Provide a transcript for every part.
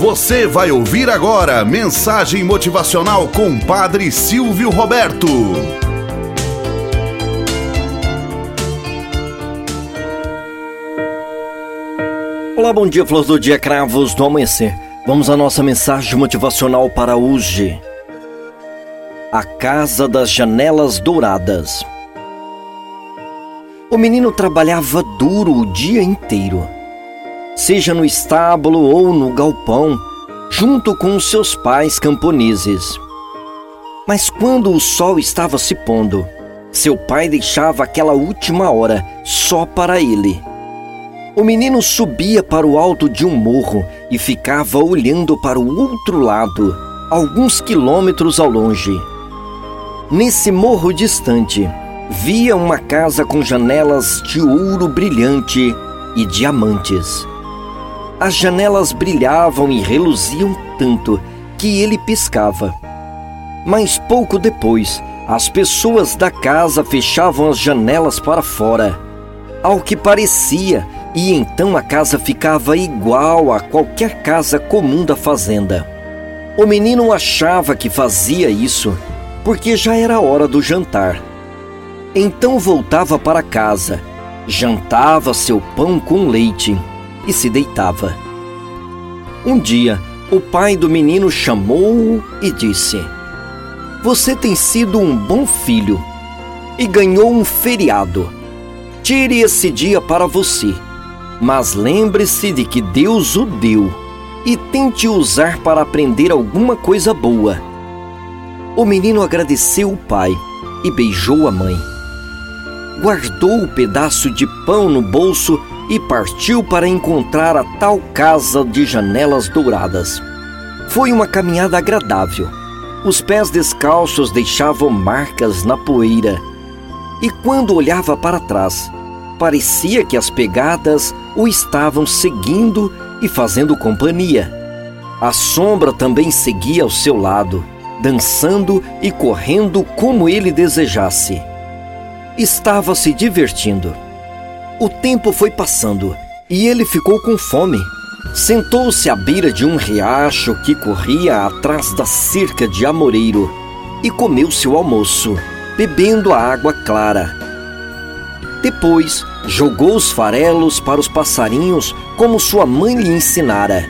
Você vai ouvir agora mensagem motivacional com Padre Silvio Roberto. Olá, bom dia, flor do dia, cravos do amanhecer. Vamos à nossa mensagem motivacional para hoje. A Casa das Janelas Douradas. O menino trabalhava duro o dia inteiro seja no estábulo ou no galpão, junto com os seus pais camponeses. Mas quando o sol estava se pondo, seu pai deixava aquela última hora só para ele. O menino subia para o alto de um morro e ficava olhando para o outro lado, alguns quilômetros ao longe. Nesse morro distante, via uma casa com janelas de ouro brilhante e diamantes. As janelas brilhavam e reluziam tanto que ele piscava. Mas pouco depois, as pessoas da casa fechavam as janelas para fora, ao que parecia, e então a casa ficava igual a qualquer casa comum da fazenda. O menino achava que fazia isso porque já era hora do jantar. Então voltava para casa, jantava seu pão com leite e se deitava. Um dia, o pai do menino chamou-o e disse: Você tem sido um bom filho e ganhou um feriado. Tire esse dia para você, mas lembre-se de que Deus o deu e tente usar para aprender alguma coisa boa. O menino agradeceu o pai e beijou a mãe. Guardou o pedaço de pão no bolso e partiu para encontrar a tal casa de janelas douradas. Foi uma caminhada agradável. Os pés descalços deixavam marcas na poeira. E quando olhava para trás, parecia que as pegadas o estavam seguindo e fazendo companhia. A sombra também seguia ao seu lado, dançando e correndo como ele desejasse. Estava se divertindo. O tempo foi passando e ele ficou com fome. Sentou-se à beira de um riacho que corria atrás da cerca de amoreiro e comeu seu almoço, bebendo a água clara. Depois, jogou os farelos para os passarinhos como sua mãe lhe ensinara.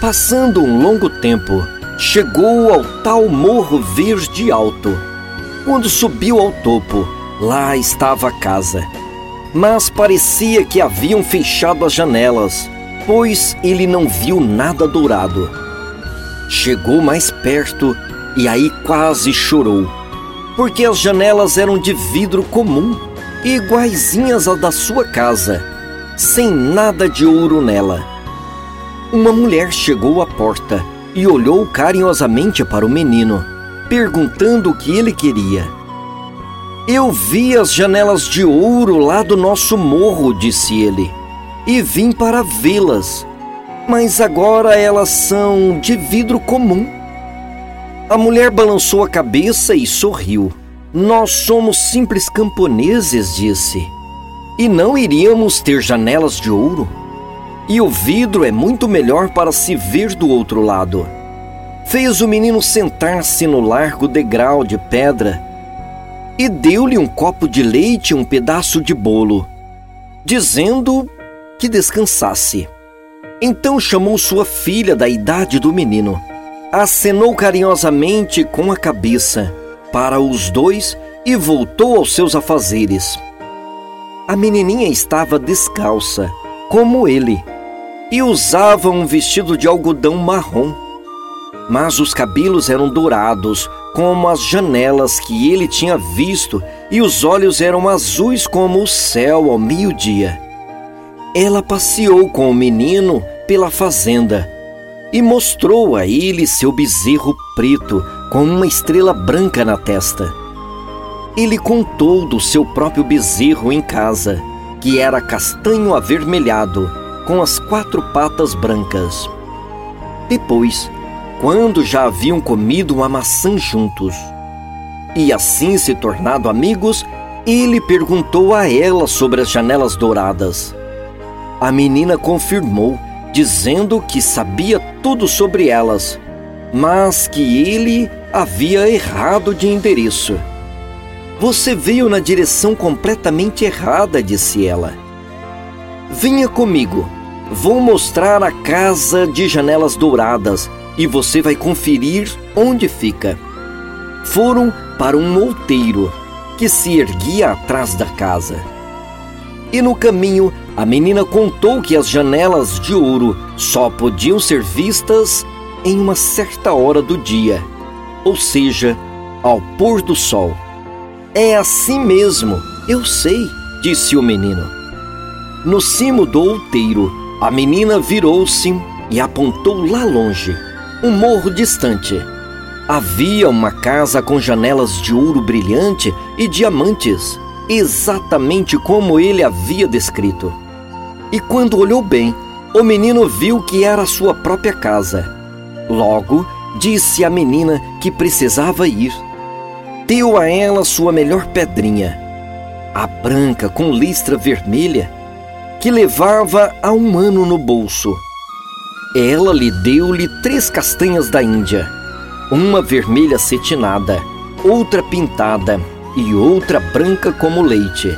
Passando um longo tempo, chegou ao tal morro verde alto. Quando subiu ao topo, lá estava a casa mas parecia que haviam fechado as janelas, pois ele não viu nada dourado. Chegou mais perto e aí quase chorou, porque as janelas eram de vidro comum, iguaizinhas à da sua casa, sem nada de ouro nela. Uma mulher chegou à porta e olhou carinhosamente para o menino, perguntando o que ele queria. Eu vi as janelas de ouro lá do nosso morro, disse ele, e vim para vê-las, mas agora elas são de vidro comum. A mulher balançou a cabeça e sorriu. Nós somos simples camponeses, disse, e não iríamos ter janelas de ouro. E o vidro é muito melhor para se ver do outro lado. Fez o menino sentar-se no largo degrau de pedra e deu-lhe um copo de leite e um pedaço de bolo, dizendo que descansasse. Então chamou sua filha da idade do menino, acenou carinhosamente com a cabeça para os dois e voltou aos seus afazeres. A menininha estava descalça, como ele, e usava um vestido de algodão marrom. Mas os cabelos eram dourados, como as janelas que ele tinha visto, e os olhos eram azuis como o céu ao meio-dia. Ela passeou com o menino pela fazenda e mostrou a ele seu bezerro preto com uma estrela branca na testa. Ele contou do seu próprio bezerro em casa, que era castanho avermelhado, com as quatro patas brancas. Depois, quando já haviam comido uma maçã juntos. E assim se tornado amigos, ele perguntou a ela sobre as janelas douradas. A menina confirmou, dizendo que sabia tudo sobre elas, mas que ele havia errado de endereço. Você veio na direção completamente errada, disse ela. Venha comigo. Vou mostrar a casa de janelas douradas e você vai conferir onde fica. Foram para um outeiro que se erguia atrás da casa. E no caminho, a menina contou que as janelas de ouro só podiam ser vistas em uma certa hora do dia, ou seja, ao pôr do sol. É assim mesmo, eu sei, disse o menino. No cimo do outeiro, a menina virou-se e apontou lá longe, um morro distante. Havia uma casa com janelas de ouro brilhante e diamantes, exatamente como ele havia descrito. E quando olhou bem, o menino viu que era sua própria casa. Logo, disse à menina que precisava ir deu a ela sua melhor pedrinha, a branca com listra vermelha, que levava há um ano no bolso. Ela lhe deu-lhe três castanhas da Índia, uma vermelha cetinada, outra pintada e outra branca como leite.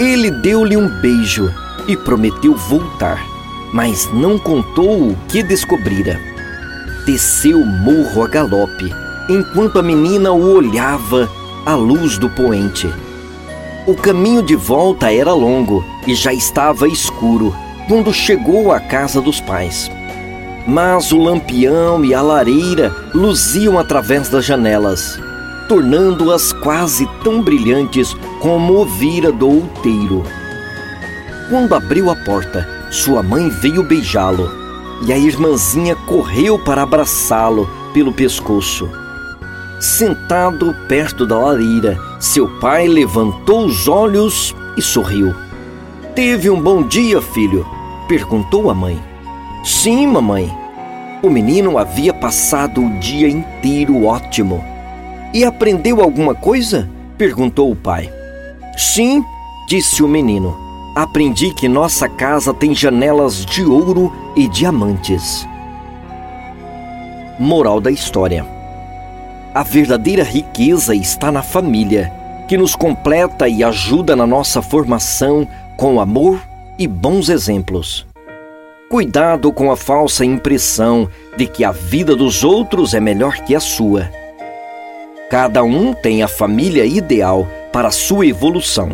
Ele deu-lhe um beijo e prometeu voltar, mas não contou o que descobrira. Desceu o morro a galope enquanto a menina o olhava à luz do poente. O caminho de volta era longo e já estava escuro quando chegou à casa dos pais. Mas o lampião e a lareira luziam através das janelas, tornando-as quase tão brilhantes como o vira do outeiro. Quando abriu a porta, sua mãe veio beijá-lo e a irmãzinha correu para abraçá-lo pelo pescoço. Sentado perto da lareira, seu pai levantou os olhos e sorriu. Teve um bom dia, filho? perguntou a mãe. Sim, mamãe. O menino havia passado o dia inteiro ótimo. E aprendeu alguma coisa? perguntou o pai. Sim, disse o menino. Aprendi que nossa casa tem janelas de ouro e diamantes. Moral da história a verdadeira riqueza está na família, que nos completa e ajuda na nossa formação com amor e bons exemplos. Cuidado com a falsa impressão de que a vida dos outros é melhor que a sua. Cada um tem a família ideal para sua evolução.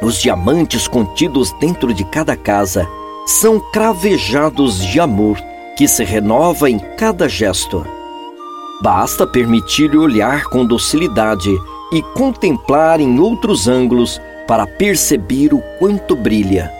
Os diamantes contidos dentro de cada casa são cravejados de amor que se renova em cada gesto. Basta permitir-lhe olhar com docilidade e contemplar em outros ângulos para perceber o quanto brilha.